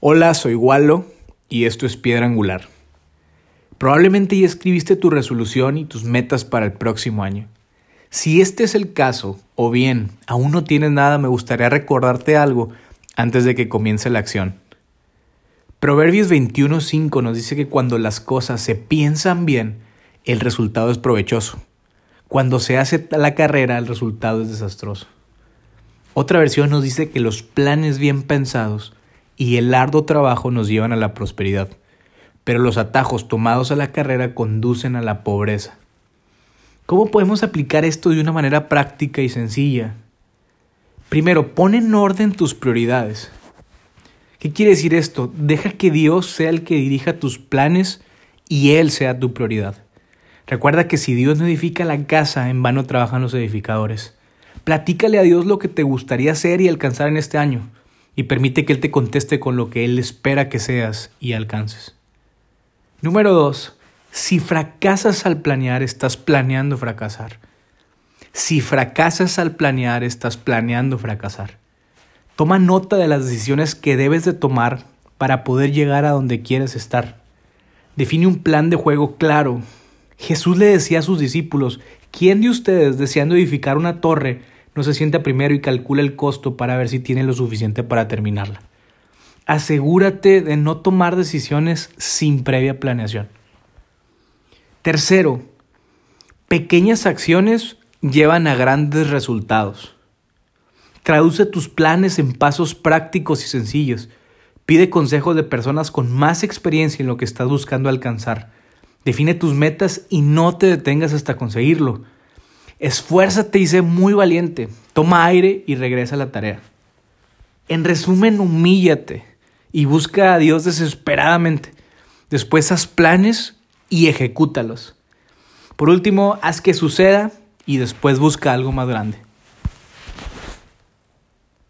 Hola, soy Wallo y esto es Piedra Angular. Probablemente ya escribiste tu resolución y tus metas para el próximo año. Si este es el caso, o bien aún no tienes nada, me gustaría recordarte algo antes de que comience la acción. Proverbios 21.5 nos dice que cuando las cosas se piensan bien, el resultado es provechoso. Cuando se hace la carrera, el resultado es desastroso. Otra versión nos dice que los planes bien pensados y el arduo trabajo nos llevan a la prosperidad, pero los atajos tomados a la carrera conducen a la pobreza. ¿Cómo podemos aplicar esto de una manera práctica y sencilla? Primero, pon en orden tus prioridades. ¿Qué quiere decir esto? Deja que Dios sea el que dirija tus planes y Él sea tu prioridad. Recuerda que si Dios no edifica la casa, en vano trabajan los edificadores. Platícale a Dios lo que te gustaría hacer y alcanzar en este año y permite que Él te conteste con lo que Él espera que seas y alcances. Número dos, si fracasas al planear, estás planeando fracasar. Si fracasas al planear, estás planeando fracasar. Toma nota de las decisiones que debes de tomar para poder llegar a donde quieres estar. Define un plan de juego claro. Jesús le decía a sus discípulos, ¿quién de ustedes deseando edificar una torre no se sienta primero y calcula el costo para ver si tiene lo suficiente para terminarla. Asegúrate de no tomar decisiones sin previa planeación. Tercero, pequeñas acciones llevan a grandes resultados. Traduce tus planes en pasos prácticos y sencillos. Pide consejos de personas con más experiencia en lo que estás buscando alcanzar. Define tus metas y no te detengas hasta conseguirlo. Esfuérzate y sé muy valiente. Toma aire y regresa a la tarea. En resumen, humíllate y busca a Dios desesperadamente. Después haz planes y ejecútalos. Por último, haz que suceda y después busca algo más grande.